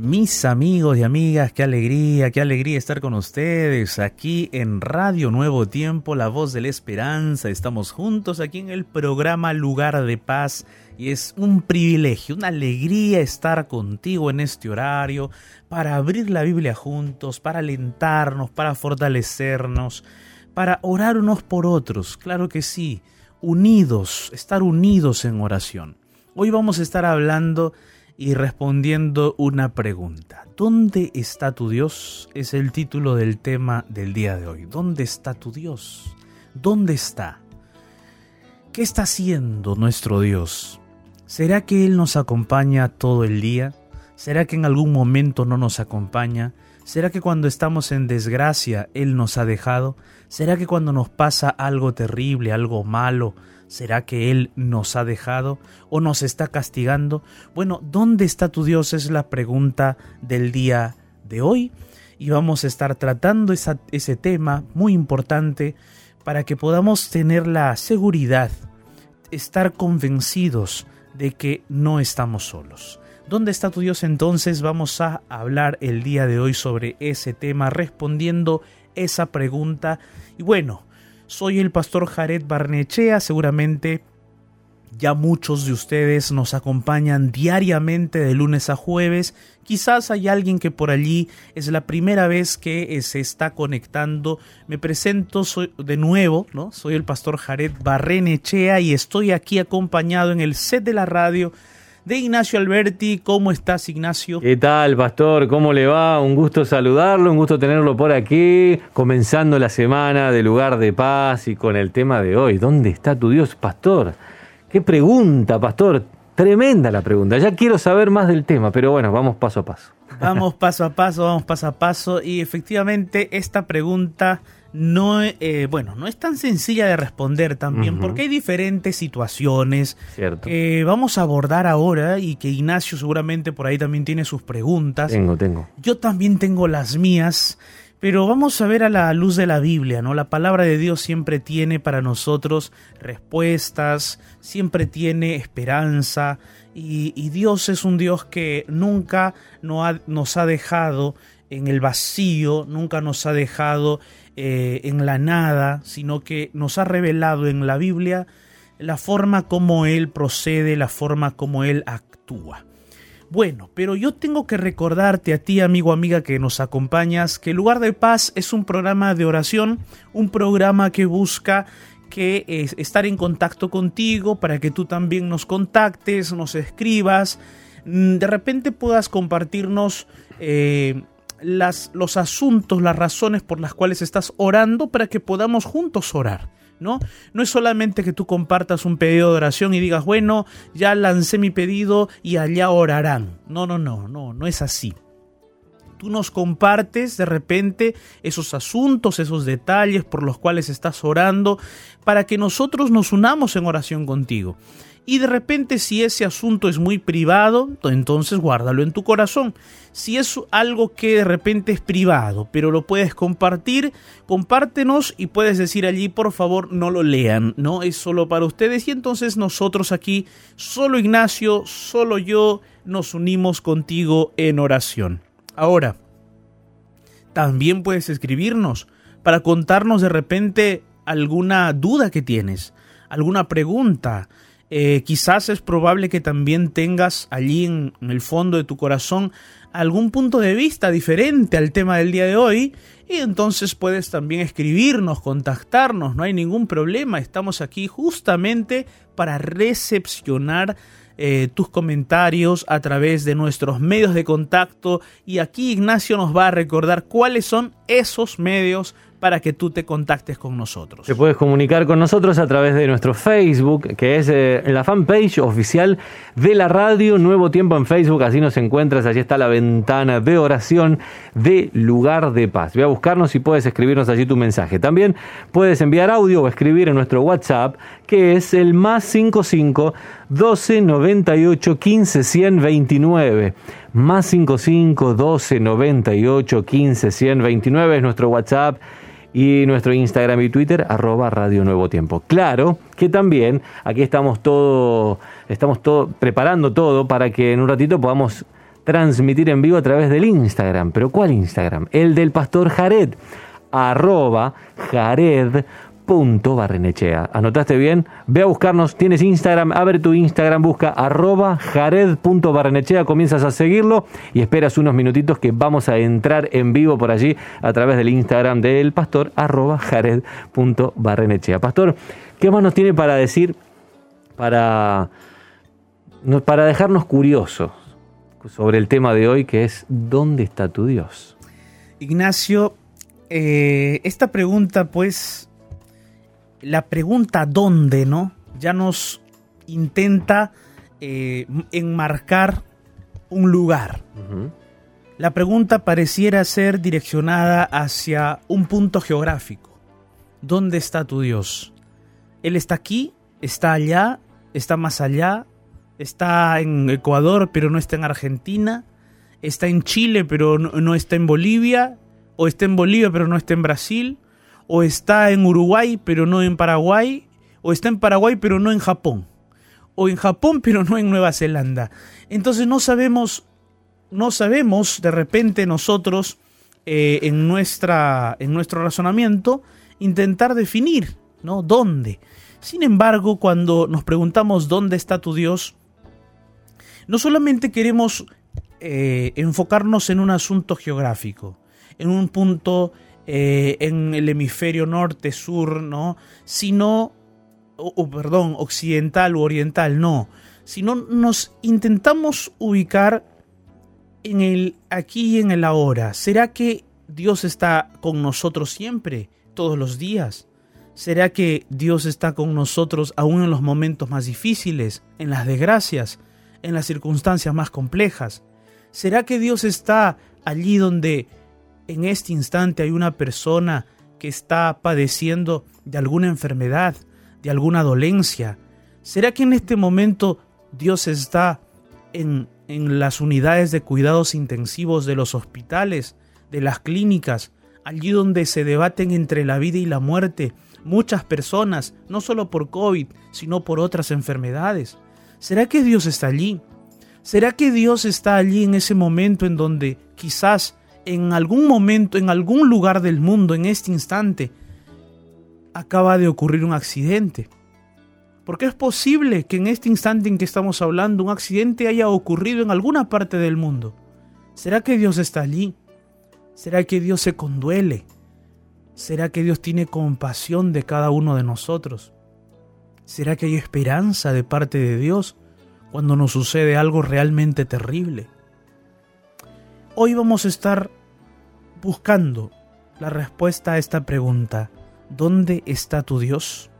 mis amigos y amigas, qué alegría, qué alegría estar con ustedes aquí en Radio Nuevo Tiempo, la voz de la esperanza. Estamos juntos aquí en el programa Lugar de Paz y es un privilegio, una alegría estar contigo en este horario para abrir la Biblia juntos, para alentarnos, para fortalecernos, para orar unos por otros, claro que sí, unidos, estar unidos en oración. Hoy vamos a estar hablando y respondiendo una pregunta. ¿Dónde está tu Dios? Es el título del tema del día de hoy. ¿Dónde está tu Dios? ¿Dónde está? ¿Qué está haciendo nuestro Dios? ¿Será que Él nos acompaña todo el día? ¿Será que en algún momento no nos acompaña? ¿Será que cuando estamos en desgracia Él nos ha dejado? ¿Será que cuando nos pasa algo terrible, algo malo, ¿Será que Él nos ha dejado o nos está castigando? Bueno, ¿dónde está tu Dios? Es la pregunta del día de hoy y vamos a estar tratando ese tema muy importante para que podamos tener la seguridad, estar convencidos de que no estamos solos. ¿Dónde está tu Dios entonces? Vamos a hablar el día de hoy sobre ese tema, respondiendo esa pregunta. Y bueno, soy el pastor Jared Barnechea, seguramente ya muchos de ustedes nos acompañan diariamente de lunes a jueves. Quizás hay alguien que por allí es la primera vez que eh, se está conectando. Me presento de nuevo, ¿no? Soy el pastor Jared Barrenechea y estoy aquí acompañado en el set de la radio de Ignacio Alberti. ¿Cómo estás, Ignacio? ¿Qué tal, pastor? ¿Cómo le va? Un gusto saludarlo, un gusto tenerlo por aquí, comenzando la semana de lugar de paz y con el tema de hoy. ¿Dónde está tu Dios, pastor? Qué pregunta, pastor. Tremenda la pregunta. Ya quiero saber más del tema, pero bueno, vamos paso a paso. Vamos paso a paso, vamos paso a paso. Y efectivamente, esta pregunta no, eh, bueno, no es tan sencilla de responder también, porque hay diferentes situaciones que vamos a abordar ahora y que Ignacio seguramente por ahí también tiene sus preguntas. Tengo, tengo. Yo también tengo las mías, pero vamos a ver a la luz de la Biblia, ¿no? La palabra de Dios siempre tiene para nosotros respuestas, siempre tiene esperanza, y, Dios es un Dios que nunca nos ha dejado en el vacío, nunca nos ha dejado eh, en la nada, sino que nos ha revelado en la Biblia la forma como Él procede, la forma como Él actúa. Bueno, pero yo tengo que recordarte a ti, amigo, amiga, que nos acompañas, que Lugar de Paz es un programa de oración, un programa que busca que es estar en contacto contigo para que tú también nos contactes, nos escribas, mm, de repente puedas compartirnos eh, las, los asuntos, las razones por las cuales estás orando para que podamos juntos orar. ¿No? No es solamente que tú compartas un pedido de oración y digas, bueno, ya lancé mi pedido y allá orarán. No, no, no, no, no es así. Tú nos compartes de repente esos asuntos, esos detalles por los cuales estás orando, para que nosotros nos unamos en oración contigo. Y de repente si ese asunto es muy privado, entonces guárdalo en tu corazón. Si es algo que de repente es privado, pero lo puedes compartir, compártenos y puedes decir allí, por favor, no lo lean, ¿no? Es solo para ustedes y entonces nosotros aquí, solo Ignacio, solo yo, nos unimos contigo en oración. Ahora, también puedes escribirnos para contarnos de repente alguna duda que tienes, alguna pregunta, eh, quizás es probable que también tengas allí en, el fondo de tu corazón algún punto de vista diferente al tema del día de hoy y entonces puedes también escribirnos, contactarnos, no hay ningún problema, estamos aquí justamente para recepcionar eh, tus comentarios a través de nuestros medios de contacto y aquí Ignacio nos va a recordar cuáles son esos medios para que tú te contactes con nosotros. Te puedes comunicar con nosotros a través de nuestro Facebook, que es eh, la fanpage oficial de la radio Nuevo Tiempo en Facebook. Así nos encuentras, allí está la ventana de oración de Lugar de Paz. Ve a buscarnos y puedes escribirnos allí tu mensaje. También puedes enviar audio o escribir en nuestro WhatsApp, que es el más 55 12 98 15 129. Más 55 12 98 15 129 es nuestro WhatsApp y nuestro Instagram y Twitter, arroba Radio Nuevo Tiempo. Claro que también aquí estamos todo, estamos todo, preparando todo para que en un ratito podamos transmitir en vivo a través del Instagram. ¿Pero cuál Instagram? El del pastor Jared, arroba Jared Barrenechea. ¿Anotaste bien? Ve a buscarnos, tienes Instagram, abre tu Instagram, busca arroba jared.barrenechea, comienzas a seguirlo y esperas unos minutitos que vamos a entrar en vivo por allí a través del Instagram del pastor arroba jared.barrenechea. Pastor, ¿qué más nos tiene para decir para, para dejarnos curiosos sobre el tema de hoy que es ¿dónde está tu Dios? Ignacio, eh, esta pregunta pues la pregunta ¿dónde? ¿no? Ya nos intenta eh, enmarcar un lugar. La pregunta pareciera ser direccionada hacia un punto geográfico. ¿Dónde está tu Dios? Él está aquí, está allá, está más allá, está en Ecuador pero no está en Argentina, está en Chile pero no está en Bolivia, o está en Bolivia pero no está en Brasil, o está en Uruguay pero no en Paraguay, o está en Paraguay pero no en Japón, o en Japón pero no en Nueva Zelanda. Entonces no sabemos, no sabemos de repente nosotros eh, en, nuestra, en nuestro razonamiento intentar definir, ¿no? ¿Dónde? Sin embargo, cuando nos preguntamos dónde está tu Dios, no solamente queremos eh, enfocarnos en un asunto geográfico, en un punto eh, en el hemisferio norte, sur, ¿no? Sino, o, perdón, occidental u oriental, no. Sino nos intentamos ubicar en el aquí y en el ahora. ¿Será que Dios está con nosotros siempre, todos los días? ¿Será que Dios está con nosotros aún en los momentos más difíciles, en las desgracias, en las circunstancias más complejas? ¿Será que Dios está allí donde en este instante hay una persona que está padeciendo de alguna enfermedad, de alguna dolencia? ¿Será que en este momento Dios está en, en las unidades de cuidados intensivos de los hospitales, de las clínicas, allí donde se debaten entre la vida y la muerte muchas personas, no solo por COVID, sino por otras enfermedades? ¿Será que Dios está allí? ¿Será que Dios está allí en ese momento en donde quizás en algún momento, en algún lugar del mundo, en este instante, acaba de ocurrir un accidente. Porque es posible que en este instante en que estamos hablando un accidente haya ocurrido en alguna parte del mundo. ¿Será que Dios está allí? ¿Será que Dios se conduele? ¿Será que Dios tiene compasión de cada uno de nosotros? ¿Será que hay esperanza de parte de Dios cuando nos sucede algo realmente terrible? Hoy vamos a estar buscando la respuesta a esta pregunta. ¿Dónde está tu Dios?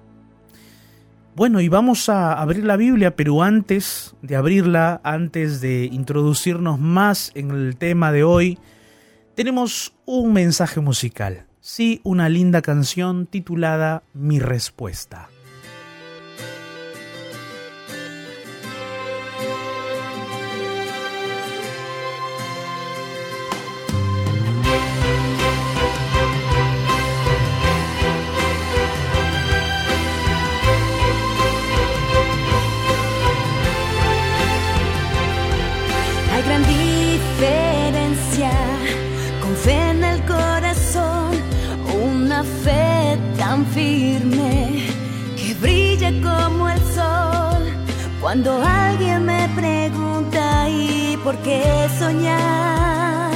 Bueno, y vamos a abrir la Biblia, pero antes de abrirla, antes de introducirnos más en el tema de hoy, tenemos un mensaje musical. Sí, una linda canción titulada Mi Respuesta. Cuando alguien me pregunta ¿y por qué soñar?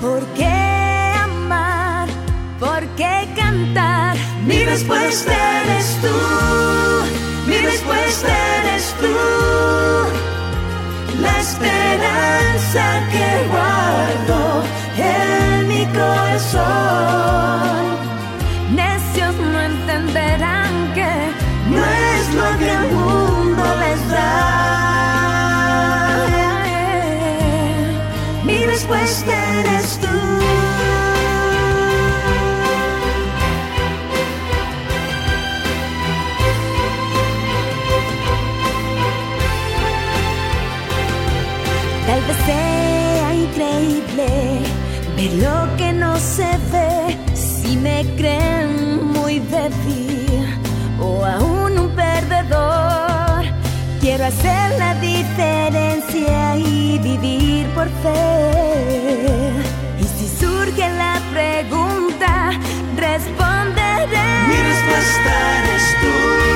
¿Por qué amar? ¿Por qué cantar? Mi respuesta eres tú, mi respuesta eres tú. La esperanza que guardo en mi corazón sea increíble ver lo que no se ve si me creen muy débil o aún un perdedor. Quiero hacer la diferencia y vivir por fe. Y si surge la pregunta, responderé. Mi respuesta eres tú.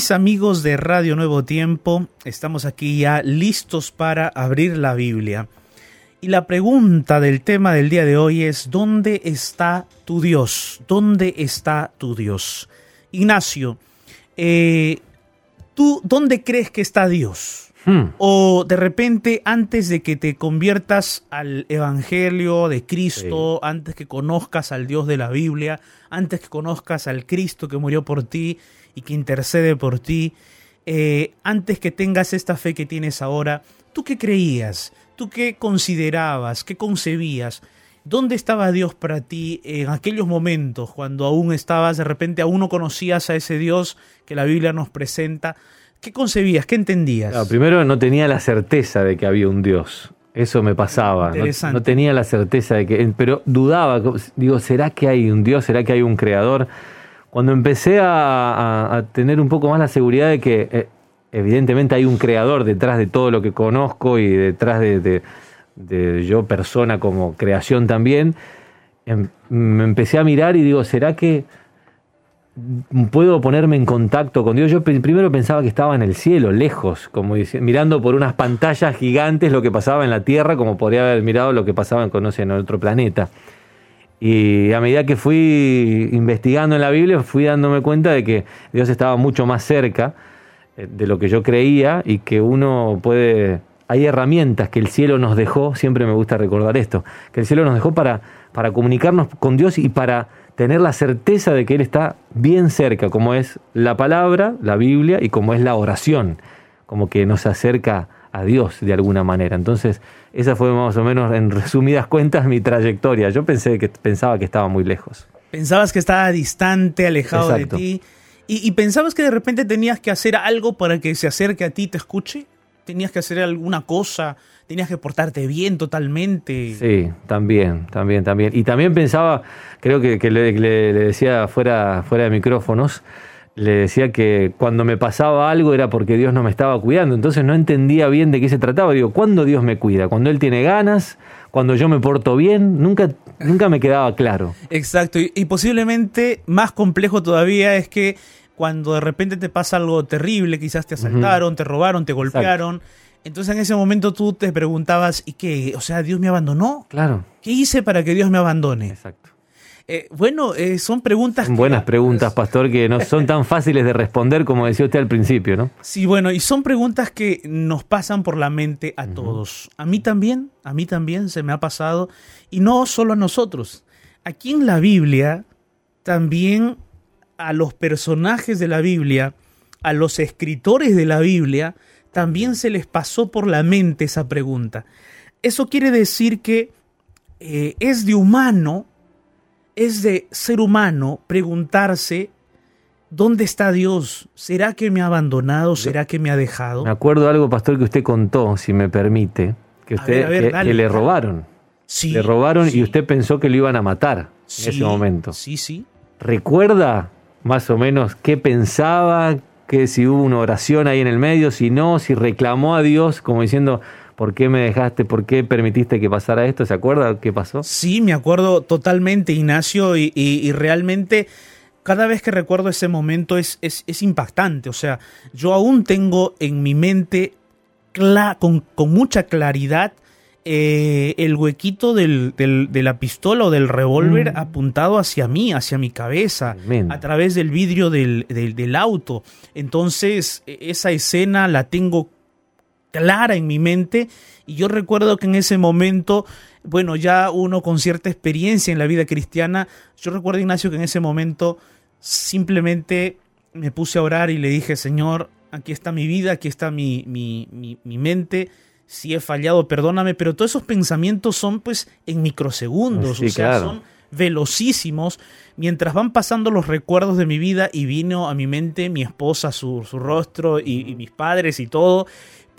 Mis amigos de Radio Nuevo Tiempo, estamos aquí ya listos para abrir la Biblia. Y la pregunta del tema del día de hoy es, ¿dónde está tu Dios? ¿Dónde está tu Dios? Ignacio, eh, ¿tú dónde crees que está Dios? Hmm. O de repente, antes de que te conviertas al Evangelio de Cristo, antes que conozcas al Dios de la Biblia, antes que conozcas al Cristo que murió por ti y que intercede por ti, eh, antes que tengas esta fe que tienes ahora, ¿tú qué creías? ¿Tú qué considerabas? ¿Qué concebías? ¿Dónde estaba Dios para ti en aquellos momentos cuando aún estabas, de repente aún no conocías a ese Dios que la Biblia nos presenta? ¿Qué concebías? ¿Qué entendías? Claro, primero no tenía la certeza de que había un Dios. Eso me pasaba. No, Interesante. no tenía la certeza de que. Pero dudaba. Digo, ¿será que hay un Dios? ¿Será que hay un creador? Cuando empecé a, tener un poco más la seguridad de que eh, evidentemente hay un creador detrás de todo lo que conozco y detrás de, yo persona como creación también, em- me empecé a mirar y digo, ¿será que puedo ponerme en contacto con Dios. Yo primero pensaba que estaba en el cielo, lejos, como mirando por unas pantallas gigantes lo que pasaba en la Tierra, como podría haber mirado lo que pasaba en, no en otro planeta. Y a medida que fui investigando en la Biblia, fui dándome cuenta de que Dios estaba mucho más cerca. eh, de lo que yo creía y que uno puede... Hay herramientas que el cielo nos dejó, siempre me gusta recordar esto, que el cielo nos dejó para, para comunicarnos con Dios y para tener la certeza de que Él está bien cerca, como es la palabra, la Biblia y como es la oración, como que nos acerca a Dios de alguna manera. Entonces, esa fue más o menos, en resumidas cuentas, mi trayectoria. Yo pensé que, pensaba que estaba muy lejos. Pensabas que estaba distante, alejado Exacto. de ti. Y, y pensabas que de repente tenías que hacer algo para que se acerque a ti y te escuche. Tenías que hacer alguna cosa. Tenías que portarte bien totalmente. Sí, también, también, también. Y también pensaba, creo que, que le, le- le decía fuera, fuera de micrófonos, le decía que cuando me pasaba algo era porque Dios no me estaba cuidando. Entonces no entendía bien de qué se trataba. Digo, ¿cuándo Dios me cuida? ¿Cuando Él tiene ganas? ¿Cuando yo me porto bien? Nunca, nunca me quedaba claro. Exacto. Y, y posiblemente más complejo todavía es que cuando de repente te pasa algo terrible, quizás te asaltaron, te robaron, te golpearon. Entonces en ese momento tú te preguntabas, ¿y qué? O sea, ¿Dios me abandonó? Claro, ¿Qué hice para que Dios me abandone? exacto. Eh, bueno, eh, son preguntas... Que- buenas preguntas, pastor, que no son tan fáciles de responder como decía usted al principio, ¿no? Sí, bueno, y son preguntas que nos pasan por la mente a todos. A mí también, a mí también se me ha pasado, y no solo a nosotros. Aquí en la Biblia, también a los personajes de la Biblia, a los escritores de la Biblia, también se les pasó por la mente esa pregunta. Eso quiere decir que eh, es de humano, es de ser humano preguntarse ¿Dónde está Dios? ¿Será que me ha abandonado? ¿Será que me ha dejado? Me acuerdo de algo, pastor, que usted contó, si me permite, que A usted ver, a ver, que- dale. que le robaron. Sí, le robaron sí, y usted pensó que lo iban a matar sí, en ese momento. Sí, sí. ¿Recuerda más o menos qué pensaba? Que si hubo una oración ahí en el medio, si no, si reclamó a Dios como diciendo, ¿por qué me dejaste? ¿Por qué permitiste que pasara esto? ¿Se acuerda qué pasó? Sí, me acuerdo totalmente, Ignacio, y, y- y realmente cada vez que recuerdo ese momento es, es, es impactante. O sea, yo aún tengo en mi mente con, con mucha claridad eh, el huequito del- del- de la pistola o del revólver apuntado hacia mí, hacia mi cabeza, Tremendo. a través del vidrio del, del- del auto. Entonces, e- esa escena la tengo clara en mi mente y yo recuerdo que en ese momento, bueno, ya uno con cierta experiencia en la vida cristiana, yo recuerdo Ignacio que en ese momento simplemente me puse a orar y le dije, Señor, aquí está mi vida, aquí está mi, mi, mi, mi mente, si he fallado, perdóname, pero todos esos pensamientos son pues en microsegundos, Sí, o sea, claro. son velocísimos mientras van pasando los recuerdos de mi vida y vino a mi mente mi esposa, su, su rostro y, y mis padres y todo,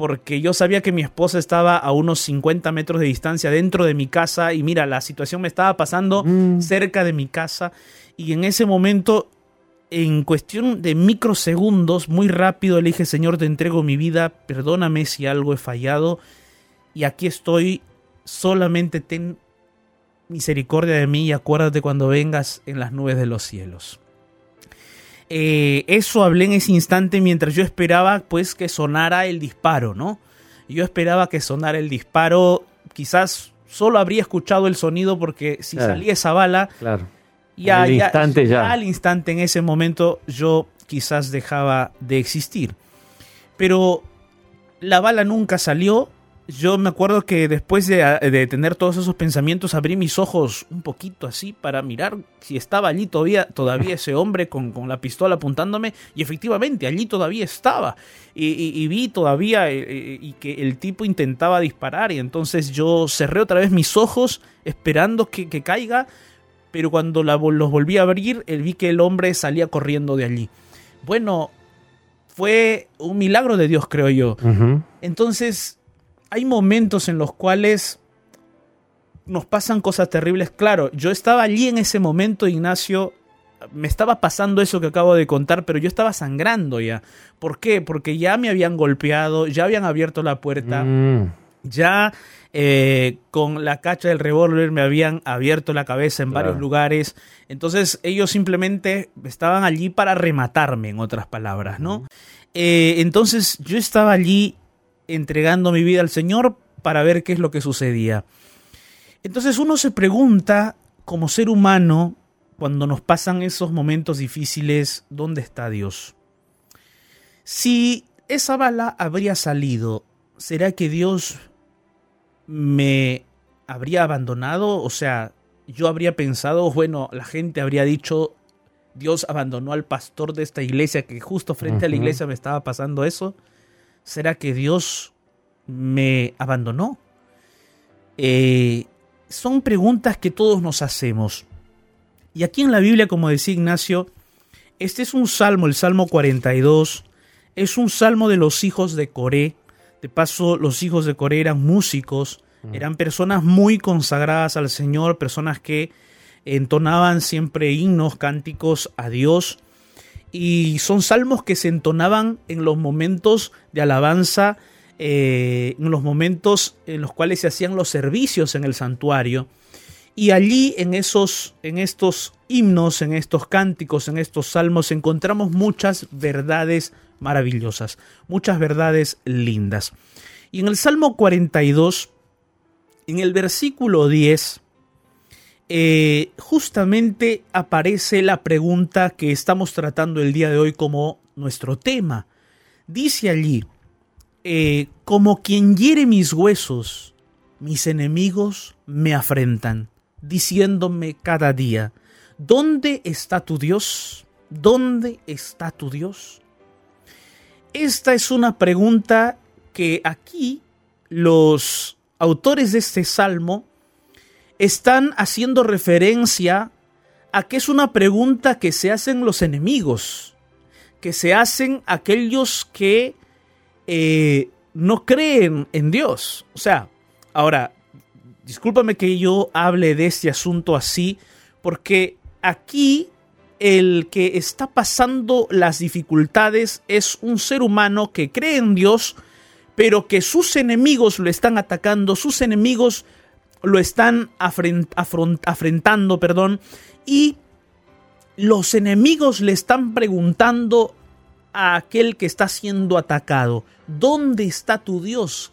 porque yo sabía que mi esposa estaba a unos 50 metros de distancia dentro de mi casa y mira, la situación me estaba pasando Mm. cerca de mi casa y en ese momento, en cuestión de microsegundos, muy rápido le dije, Señor, te entrego mi vida, perdóname si algo he fallado y aquí estoy, solamente ten misericordia de mí y acuérdate cuando vengas en las nubes de los cielos. Eh, eso hablé en ese instante mientras yo esperaba pues que sonara el disparo, ¿no? Yo esperaba que sonara el disparo, quizás solo habría escuchado el sonido porque si Claro. salía esa bala, Claro. ya, Al ya- instante ya. al instante en ese momento yo quizás dejaba de existir. Pero la bala nunca salió. Yo me acuerdo que después de, de tener todos esos pensamientos abrí mis ojos un poquito así para mirar si estaba allí todavía, todavía ese hombre con, con la pistola apuntándome y efectivamente allí todavía estaba y, y- y vi todavía eh, eh, y que el tipo intentaba disparar y entonces yo cerré otra vez mis ojos esperando que, que caiga pero cuando la los volví a abrir, eh, vi que el hombre salía corriendo de allí. Bueno, fue un milagro de Dios, creo yo. Entonces, hay momentos en los cuales nos pasan cosas terribles. Claro, yo estaba allí en ese momento, Ignacio, me estaba pasando eso que acabo de contar, pero yo estaba sangrando ya. ¿Por qué? Porque ya me habían golpeado, ya habían abierto la puerta. Mm. Ya eh, con la cacha del revólver me habían abierto la cabeza en Claro. varios lugares. Entonces ellos simplemente estaban allí para rematarme, en otras palabras, ¿no? Eh, entonces yo estaba allí entregando mi vida al Señor para ver qué es lo que sucedía. Entonces uno se pregunta, como ser humano, cuando nos pasan esos momentos difíciles, ¿dónde está Dios? Si esa bala habría salido, ¿será que Dios me habría abandonado? O sea, yo habría pensado, bueno, la gente habría dicho, Dios abandonó al pastor de esta iglesia, que justo frente a la iglesia me estaba pasando eso. ¿Será que Dios me abandonó? Eh, son preguntas que todos nos hacemos. Y aquí en la Biblia, como decía Ignacio, este es un salmo, el Salmo 42, es un salmo de los hijos de Coré. De paso, los hijos de Coré eran músicos, eran personas muy consagradas al Señor, personas que entonaban siempre himnos, cánticos a Dios. Y son salmos que se entonaban en los momentos de alabanza, eh, en los momentos en los cuales se hacían los servicios en el santuario. Y allí en esos, en estos himnos, en estos cánticos, en estos salmos, encontramos muchas verdades maravillosas, muchas verdades lindas. Y en el Salmo 42, en el versículo 10, eh, justamente aparece la pregunta que estamos tratando el día de hoy como nuestro tema. Dice allí, eh, como quien hiere mis huesos, mis enemigos me afrentan diciéndome cada día, ¿dónde está tu Dios? ¿Dónde está tu Dios? Esta es una pregunta que aquí los autores de este salmo están haciendo referencia a que es una pregunta que se hacen los enemigos, que se hacen aquellos que eh, no creen en Dios. O sea, ahora, discúlpame que yo hable de este asunto así, porque aquí el que está pasando las dificultades es un ser humano que cree en Dios, pero que sus enemigos lo están atacando, sus enemigos lo están afrentando, perdón, y los enemigos le están preguntando a aquel que está siendo atacado, ¿dónde está tu Dios?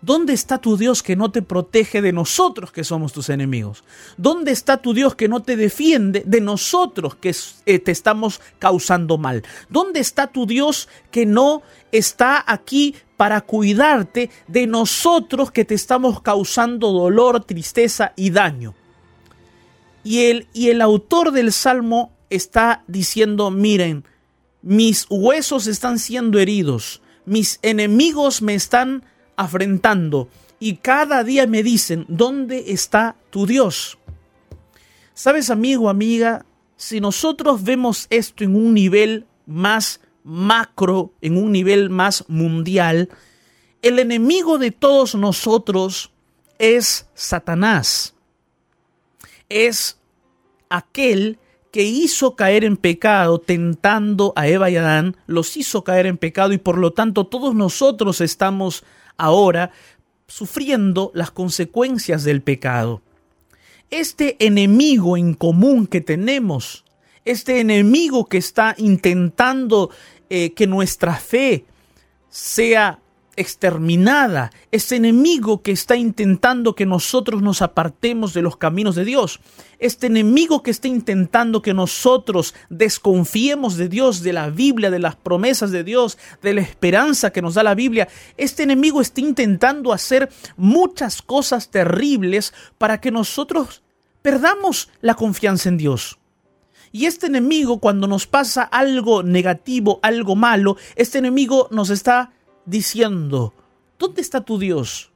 ¿Dónde está tu Dios que no te protege de nosotros que somos tus enemigos? ¿Dónde está tu Dios que no te defiende de nosotros que eh, te estamos causando mal? ¿Dónde está tu Dios que no está aquí para cuidarte de nosotros que te estamos causando dolor, tristeza y daño? Y el, y el autor del Salmo está diciendo, miren, mis huesos están siendo heridos, mis enemigos me están afrentando y cada día me dicen, ¿dónde está tu Dios? Sabes, amigo, amiga, si nosotros vemos esto en un nivel más macro, en un nivel más mundial, el enemigo de todos nosotros es Satanás. Es aquel que hizo caer en pecado, tentando a Eva y Adán, los hizo caer en pecado y por lo tanto todos nosotros estamos ahora sufriendo las consecuencias del pecado. Este enemigo en común que tenemos, este enemigo que está intentando eh, que nuestra fe sea exterminada, ese enemigo que está intentando que nosotros nos apartemos de los caminos de Dios, este enemigo que está intentando que nosotros desconfiemos de Dios, de la Biblia, de las promesas de Dios, de la esperanza que nos da la Biblia, este enemigo está intentando hacer muchas cosas terribles para que nosotros perdamos la confianza en Dios. Y este enemigo, cuando nos pasa algo negativo, algo malo, este enemigo nos está diciendo, ¿dónde está tu Dios?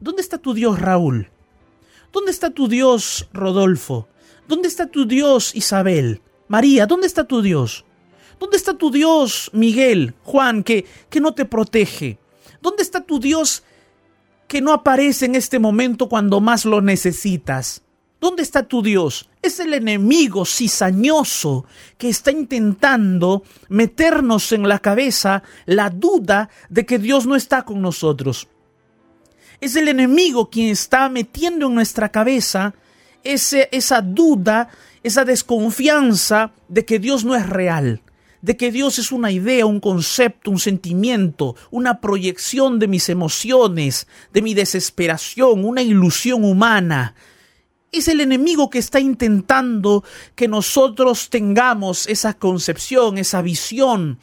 ¿Dónde está tu Dios Raúl? ¿Dónde está tu Dios Rodolfo? ¿Dónde está tu Dios Isabel? María, ¿dónde está tu Dios? ¿Dónde está tu Dios Miguel, Juan, que, que no te protege? ¿Dónde está tu Dios que no aparece en este momento cuando más lo necesitas? ¿Dónde está tu Dios? Es el enemigo cizañoso que está intentando meternos en la cabeza la duda de que Dios no está con nosotros. Es el enemigo quien está metiendo en nuestra cabeza ese, esa duda, esa desconfianza de que Dios no es real, de que Dios es una idea, un concepto, un sentimiento, una proyección de mis emociones, de mi desesperación, una ilusión humana, es el enemigo que está intentando que nosotros tengamos esa concepción, esa visión,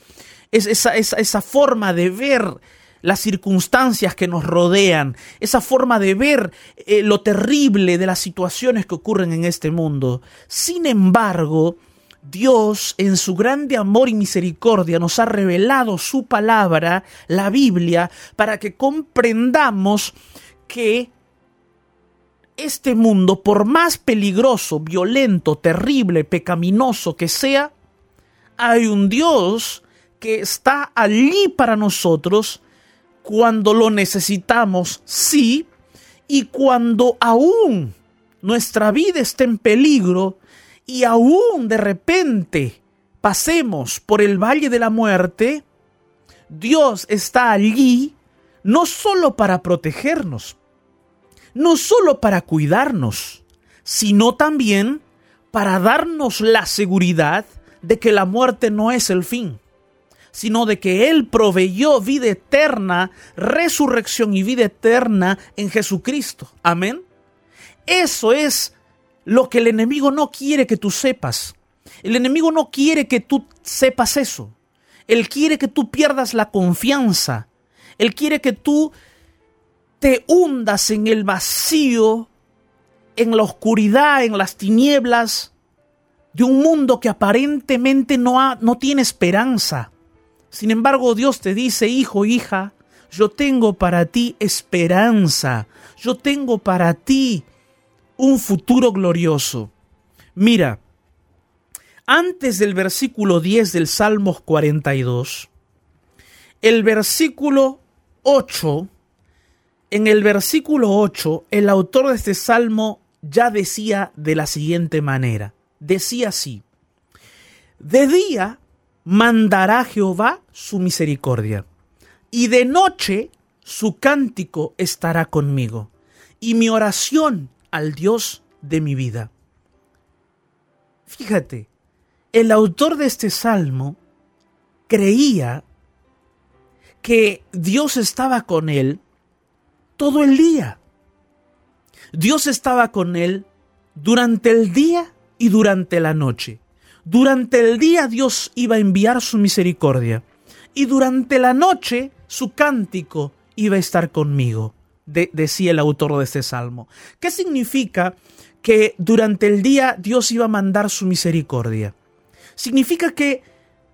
es esa, esa, esa forma de ver las circunstancias que nos rodean, esa forma de ver eh, lo terrible de las situaciones que ocurren en este mundo. Sin embargo, Dios, en su grande amor y misericordia, nos ha revelado su palabra, la Biblia, para que comprendamos que este mundo, por más peligroso, violento, terrible, pecaminoso que sea, hay un Dios que está allí para nosotros cuando lo necesitamos, sí, y cuando aún nuestra vida está en peligro y aún de repente pasemos por el valle de la muerte, Dios está allí no solo para protegernos, no solo para cuidarnos, sino también para darnos la seguridad de que la muerte no es el fin sino de que Él proveyó vida eterna, resurrección y vida eterna en Jesucristo. Amén. Eso es lo que el enemigo no quiere que tú sepas. El enemigo no quiere que tú sepas eso. Él quiere que tú pierdas la confianza. Él quiere que tú te hundas en el vacío, en la oscuridad, en las tinieblas de un mundo que aparentemente no, no tiene esperanza. Sin embargo, Dios te dice, hijo, hija, yo tengo para ti esperanza, yo tengo para ti un futuro glorioso. Mira, antes del versículo 10 del Salmos 42, el versículo 8, en el versículo 8, el autor de este salmo ya decía de la siguiente manera, decía así, de día mandará Jehová su misericordia, y de noche su cántico estará conmigo, y mi oración al Dios de mi vida. Fíjate, el autor de este salmo creía que Dios estaba con él todo el día. Dios estaba con él durante el día y durante la noche. Durante el día Dios iba a enviar su misericordia y durante la noche su cántico iba a estar conmigo, decía el autor de este salmo. ¿Qué significa que durante el día Dios iba a mandar su misericordia? Significa que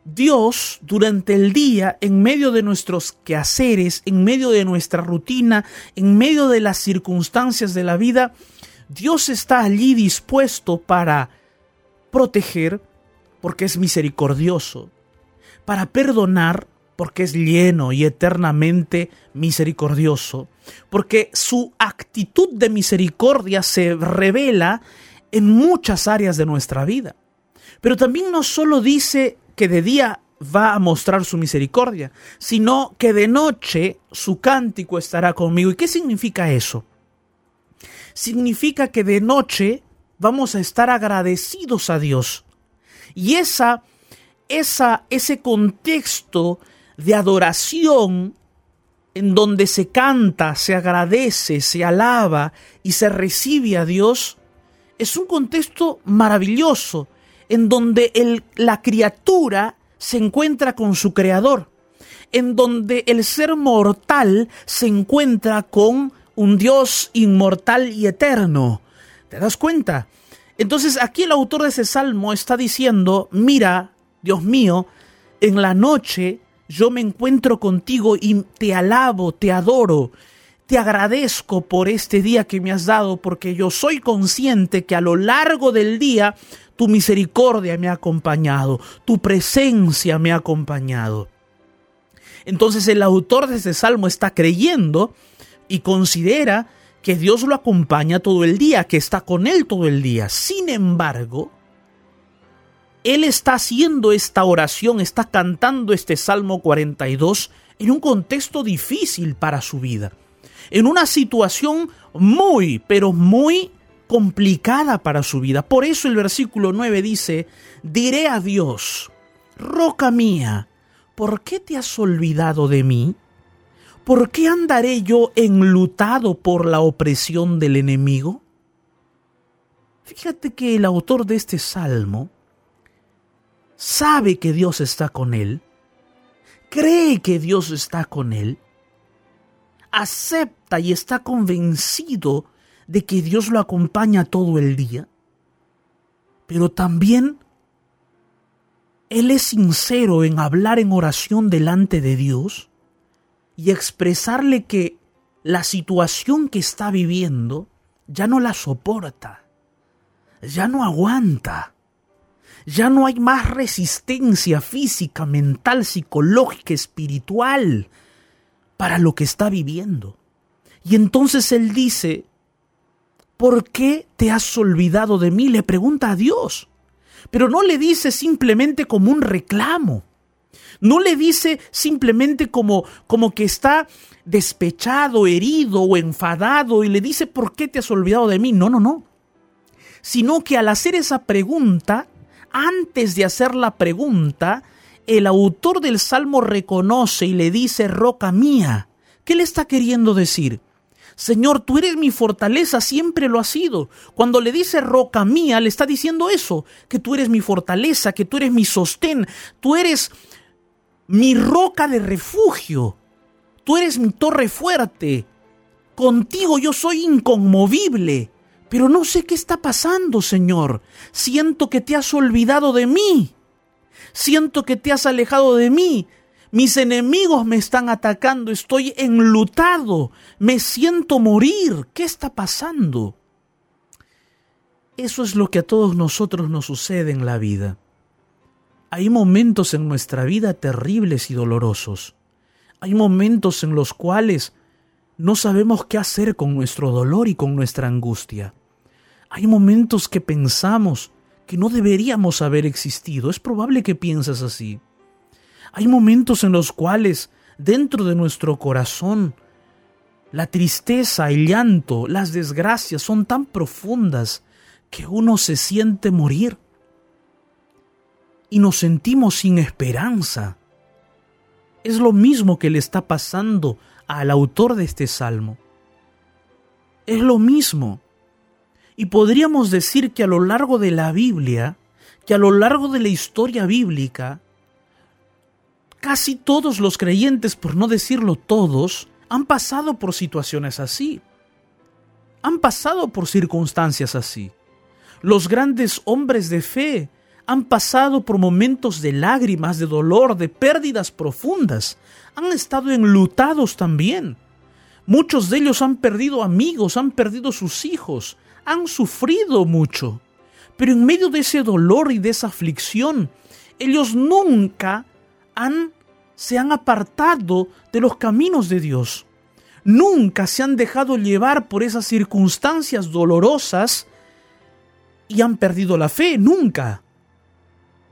Dios durante el día, en medio de nuestros quehaceres, en medio de nuestra rutina, en medio de las circunstancias de la vida, Dios está allí dispuesto para proteger, porque es misericordioso, para perdonar, porque es lleno y eternamente misericordioso, porque su actitud de misericordia se revela en muchas áreas de nuestra vida. Pero también no solo dice que de día va a mostrar su misericordia, sino que de noche su cántico estará conmigo. ¿Y qué significa eso? Significa que de noche vamos a estar agradecidos a Dios y esa, esa, ese contexto de adoración en donde se canta, se agradece, se alaba y se recibe a Dios, es un contexto maravilloso en donde el, la criatura se encuentra con su creador, en donde el ser mortal se encuentra con un Dios inmortal y eterno. ¿Te das cuenta? Entonces aquí el autor de ese salmo está diciendo, mira, Dios mío, en la noche yo me encuentro contigo y te alabo, te adoro, te agradezco por este día que me has dado, porque yo soy consciente que a lo largo del día tu misericordia me ha acompañado, tu presencia me ha acompañado. Entonces el autor de ese salmo está creyendo y considera que Dios lo acompaña todo el día, que está con él todo el día. Sin embargo, él está haciendo esta oración, está cantando este Salmo 42 en un contexto difícil para su vida, en una situación muy, pero muy complicada para su vida. Por eso el versículo 9 dice, diré a Dios, roca mía, ¿por qué te has olvidado de mí? ¿por qué andaré yo enlutado por la opresión del enemigo? Fíjate que el autor de este salmo sabe que Dios está con él, cree que Dios está con él, acepta y está convencido de que Dios lo acompaña todo el día, pero también él es sincero en hablar en oración delante de Dios y expresarle que la situación que está viviendo ya no la soporta, ya no aguanta, ya no hay más resistencia física, mental, psicológica, espiritual para lo que está viviendo. Y entonces él dice, ¿por qué te has olvidado de mí? Le pregunta a Dios pero no le dice simplemente como un reclamo. No le dice simplemente como, como que está despechado, herido o enfadado y le dice ¿por qué te has olvidado de mí? No, no, no. Sino que al hacer esa pregunta, antes de hacer la pregunta, el autor del Salmo reconoce y le dice roca mía. ¿Qué le está queriendo decir? Señor, tú eres mi fortaleza, siempre lo has sido. Cuando le dice roca mía, le está diciendo eso, que tú eres mi fortaleza, que tú eres mi sostén, tú eres mi roca de refugio, tú eres mi torre fuerte. Contigo yo soy inconmovible. Pero no sé qué está pasando, Señor. Siento que te has olvidado de mí. Siento que te has alejado de mí. Mis enemigos me están atacando, estoy enlutado, me siento morir. ¿Qué está pasando? Eso es lo que a todos nosotros nos sucede en la vida. Hay momentos en nuestra vida terribles y dolorosos. Hay momentos en los cuales no sabemos qué hacer con nuestro dolor y con nuestra angustia. Hay momentos que pensamos que no deberíamos haber existido. Es probable que pienses así. Hay momentos en los cuales dentro de nuestro corazón la tristeza, el llanto, las desgracias son tan profundas que uno se siente morir y nos sentimos sin esperanza. Es lo mismo que le está pasando al autor de este salmo. Es lo mismo. Y podríamos decir que a lo largo de la Biblia, que a lo largo de la historia bíblica, Casi todos los creyentes, por no decirlo todos, han pasado por situaciones así. Han pasado por circunstancias así. Los grandes hombres de fe han pasado por momentos de lágrimas, de dolor, de pérdidas profundas. Han estado enlutados también. Muchos de ellos han perdido amigos, han perdido sus hijos, han sufrido mucho. Pero en medio de ese dolor y de esa aflicción, ellos nunca han, se han apartado de los caminos de Dios. Nunca se han dejado llevar por esas circunstancias dolorosas y han perdido la fe, nunca.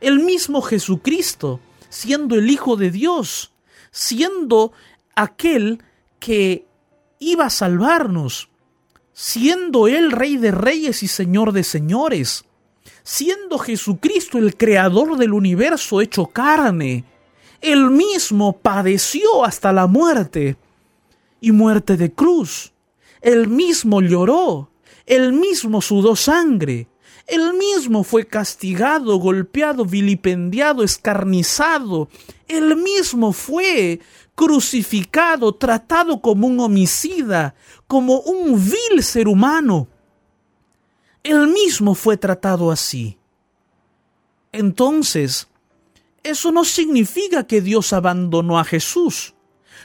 El mismo Jesucristo, siendo el Hijo de Dios, siendo aquel que iba a salvarnos, siendo Él Rey de Reyes y Señor de Señores, siendo Jesucristo el Creador del universo hecho carne, él mismo padeció hasta la muerte y muerte de cruz. Él mismo lloró, él mismo sudó sangre, él mismo fue castigado, golpeado, vilipendiado, escarnizado, él mismo fue crucificado, tratado como un homicida, como un vil ser humano. Él mismo fue tratado así. Entonces, eso no significa que Dios abandonó a Jesús.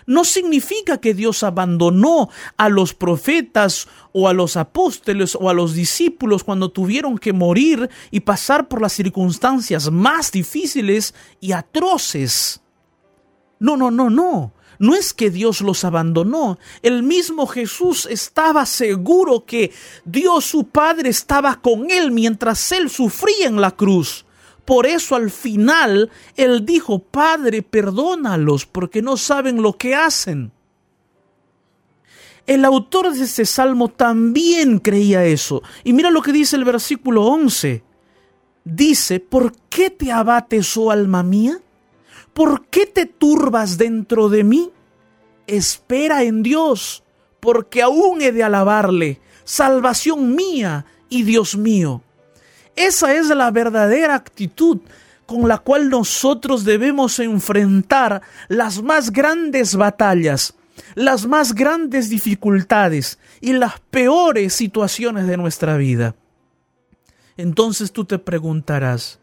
No significa que Dios abandonó a los profetas o a los apóstoles o a los discípulos cuando tuvieron que morir y pasar por las circunstancias más difíciles y atroces. No, no, no, no. No es que Dios los abandonó. El mismo Jesús estaba seguro que Dios su Padre estaba con él mientras él sufría en la cruz. Por eso al final Él dijo, Padre, perdónalos porque no saben lo que hacen. El autor de este salmo también creía eso. Y mira lo que dice el versículo 11. Dice, ¿por qué te abates, oh alma mía? ¿Por qué te turbas dentro de mí? Espera en Dios, porque aún he de alabarle, salvación mía y Dios mío. Esa es la verdadera actitud con la cual nosotros debemos enfrentar las más grandes batallas, las más grandes dificultades y las peores situaciones de nuestra vida. Entonces tú te preguntarás,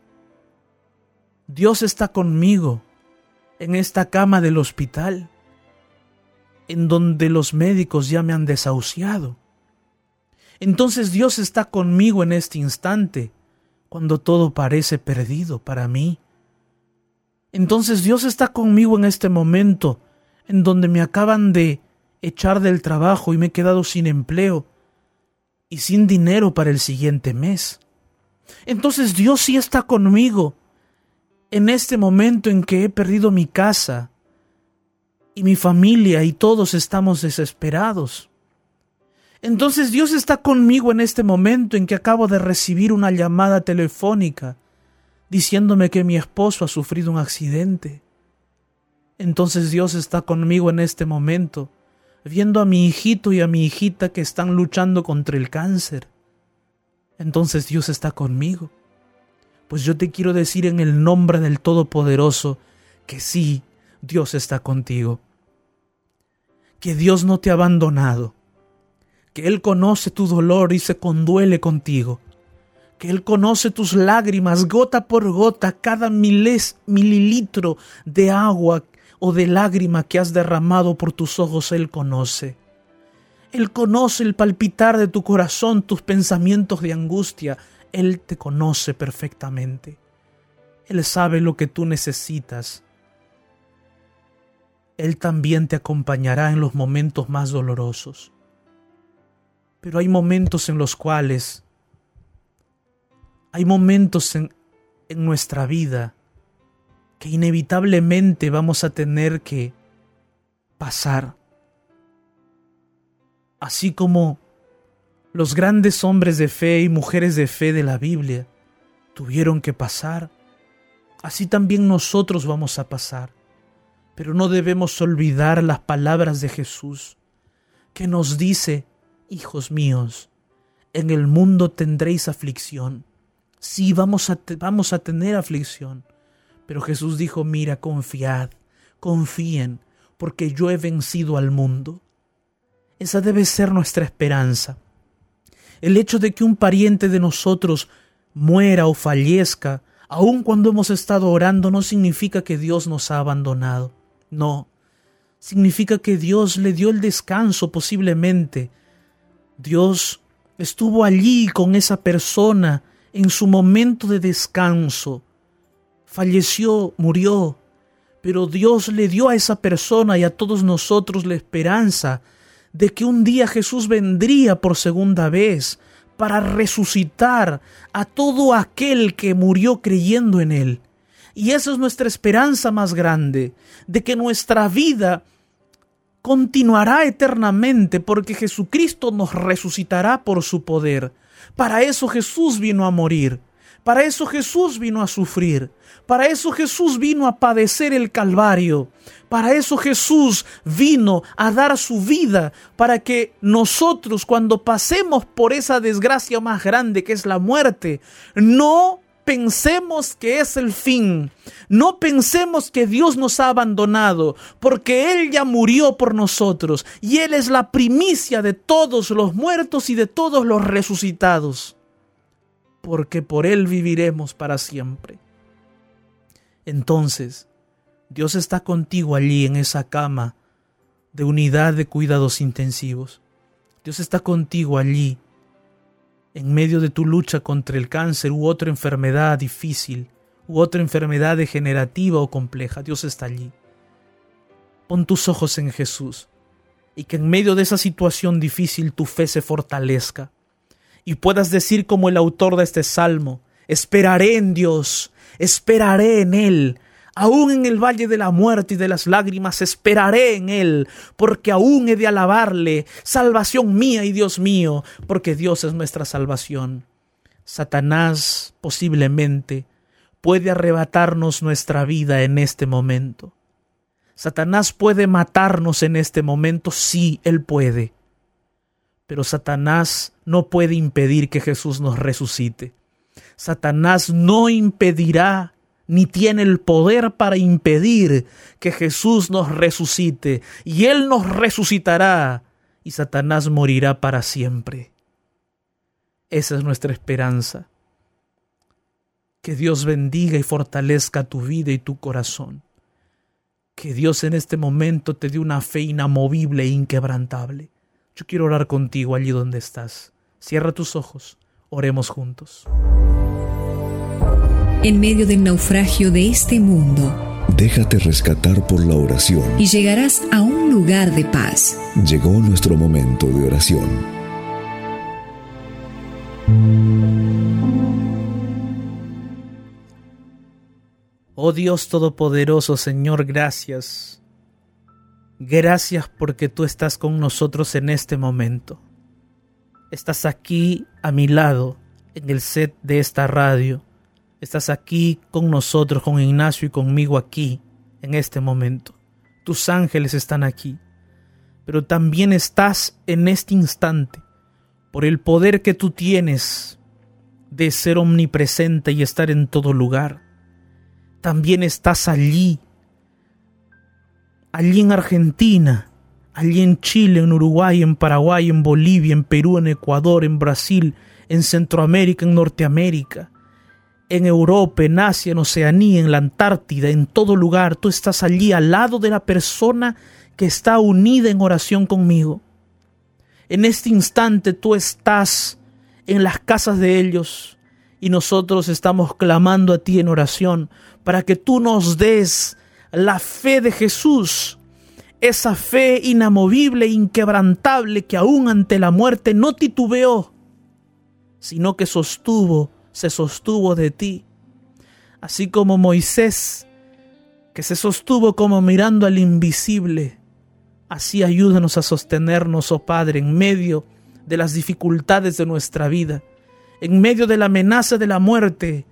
Dios está conmigo en esta cama del hospital, en donde los médicos ya me han desahuciado. Entonces Dios está conmigo en este instante, cuando todo parece perdido para mí. Entonces Dios está conmigo en este momento, en donde me acaban de echar del trabajo y me he quedado sin empleo y sin dinero para el siguiente mes. Entonces Dios sí está conmigo en este momento en que he perdido mi casa y mi familia y todos estamos desesperados. Entonces Dios está conmigo en este momento en que acabo de recibir una llamada telefónica diciéndome que mi esposo ha sufrido un accidente. Entonces Dios está conmigo en este momento, viendo a mi hijito y a mi hijita que están luchando contra el cáncer. Entonces Dios está conmigo. Pues yo te quiero decir en el nombre del Todopoderoso que sí, Dios está contigo. Que Dios no te ha abandonado. Que Él conoce tu dolor y se conduele contigo. Que Él conoce tus lágrimas gota por gota, cada miles, mililitro de agua o de lágrima que has derramado por tus ojos, Él conoce. Él conoce el palpitar de tu corazón, tus pensamientos de angustia, él te conoce perfectamente. Él sabe lo que tú necesitas. Él también te acompañará en los momentos más dolorosos. Pero hay momentos en los cuales, hay momentos en, en nuestra vida que inevitablemente vamos a tener que pasar. Así como los grandes hombres de fe y mujeres de fe de la Biblia tuvieron que pasar. Así también nosotros vamos a pasar. Pero no debemos olvidar las palabras de Jesús, que nos dice, hijos míos, en el mundo tendréis aflicción. Sí, vamos a, vamos a tener aflicción. Pero Jesús dijo, mira, confiad, confíen, porque yo he vencido al mundo. Esa debe ser nuestra esperanza. El hecho de que un pariente de nosotros muera o fallezca, aun cuando hemos estado orando, no significa que Dios nos ha abandonado. No, significa que Dios le dio el descanso posiblemente. Dios estuvo allí con esa persona en su momento de descanso. Falleció, murió, pero Dios le dio a esa persona y a todos nosotros la esperanza de que un día Jesús vendría por segunda vez para resucitar a todo aquel que murió creyendo en Él. Y esa es nuestra esperanza más grande, de que nuestra vida continuará eternamente porque Jesucristo nos resucitará por su poder. Para eso Jesús vino a morir. Para eso Jesús vino a sufrir. Para eso Jesús vino a padecer el Calvario. Para eso Jesús vino a dar su vida para que nosotros cuando pasemos por esa desgracia más grande que es la muerte, no pensemos que es el fin. No pensemos que Dios nos ha abandonado, porque Él ya murió por nosotros y Él es la primicia de todos los muertos y de todos los resucitados, porque por Él viviremos para siempre. Entonces, Dios está contigo allí en esa cama de unidad de cuidados intensivos. Dios está contigo allí en medio de tu lucha contra el cáncer u otra enfermedad difícil, u otra enfermedad degenerativa o compleja. Dios está allí. Pon tus ojos en Jesús y que en medio de esa situación difícil tu fe se fortalezca y puedas decir como el autor de este salmo, esperaré en Dios, esperaré en Él. Aún en el valle de la muerte y de las lágrimas esperaré en Él, porque aún he de alabarle, salvación mía y Dios mío, porque Dios es nuestra salvación. Satanás posiblemente puede arrebatarnos nuestra vida en este momento. Satanás puede matarnos en este momento, sí, él puede. Pero Satanás no puede impedir que Jesús nos resucite. Satanás no impedirá ni tiene el poder para impedir que Jesús nos resucite, y Él nos resucitará, y Satanás morirá para siempre. Esa es nuestra esperanza. Que Dios bendiga y fortalezca tu vida y tu corazón. Que Dios en este momento te dé una fe inamovible e inquebrantable. Yo quiero orar contigo allí donde estás. Cierra tus ojos. Oremos juntos. En medio del naufragio de este mundo, Déjate rescatar por la oración. y llegarás a un lugar de paz. Llegó nuestro momento de oración. Oh Dios Todopoderoso, Señor, gracias. Gracias porque tú estás con nosotros en este momento. Estás aquí a mi lado, en el set de esta radio. Estás aquí con nosotros, con Ignacio y conmigo aquí, en este momento. Tus ángeles están aquí. Pero también estás en este instante, por el poder que tú tienes de ser omnipresente y estar en todo lugar también estás allí, allí en Argentina, allí en Chile, en Uruguay, en Paraguay, en Bolivia, en Perú, en Ecuador, en Brasil, en Centroamérica, en Norteamérica, en Europa, en Asia, en Oceanía, en la Antártida, en todo lugar. Tú estás allí al lado de la persona que está unida en oración conmigo. En este instante tú estás en las casas de ellos y nosotros estamos clamando a ti en oración para que tú nos des la fe de Jesús, esa fe inamovible, inquebrantable que aún ante la muerte no titubeó, sino que sostuvo, se sostuvo de ti. Así como Moisés, que se sostuvo como mirando al invisible, así ayúdanos a sostenernos, oh Padre, en medio de las dificultades de nuestra vida, en medio de la amenaza de la muerte,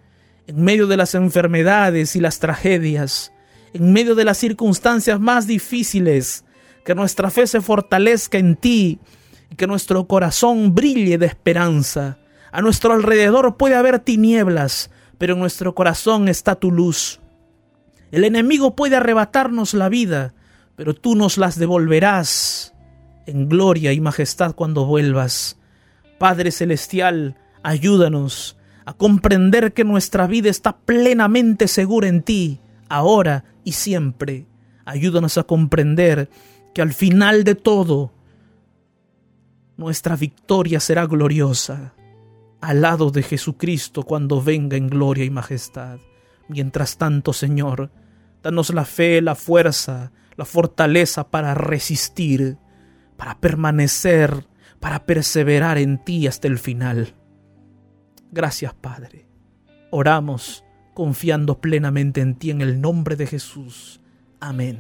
en medio de las enfermedades y las tragedias, en medio de las circunstancias más difíciles, que nuestra fe se fortalezca en ti y que nuestro corazón brille de esperanza. A nuestro alrededor puede haber tinieblas, pero en nuestro corazón está tu luz. El enemigo puede arrebatarnos la vida, pero tú nos las devolverás en gloria y majestad cuando vuelvas. Padre Celestial, ayúdanos a comprender que nuestra vida está plenamente segura en ti, ahora y siempre. Ayúdanos a comprender que al final de todo, nuestra victoria será gloriosa, al lado de Jesucristo cuando venga en gloria y majestad. Mientras tanto, Señor, danos la fe, la fuerza, la fortaleza para resistir, para permanecer, para perseverar en ti hasta el final. Gracias, Padre. Oramos confiando plenamente en ti en el nombre de Jesús. Amén.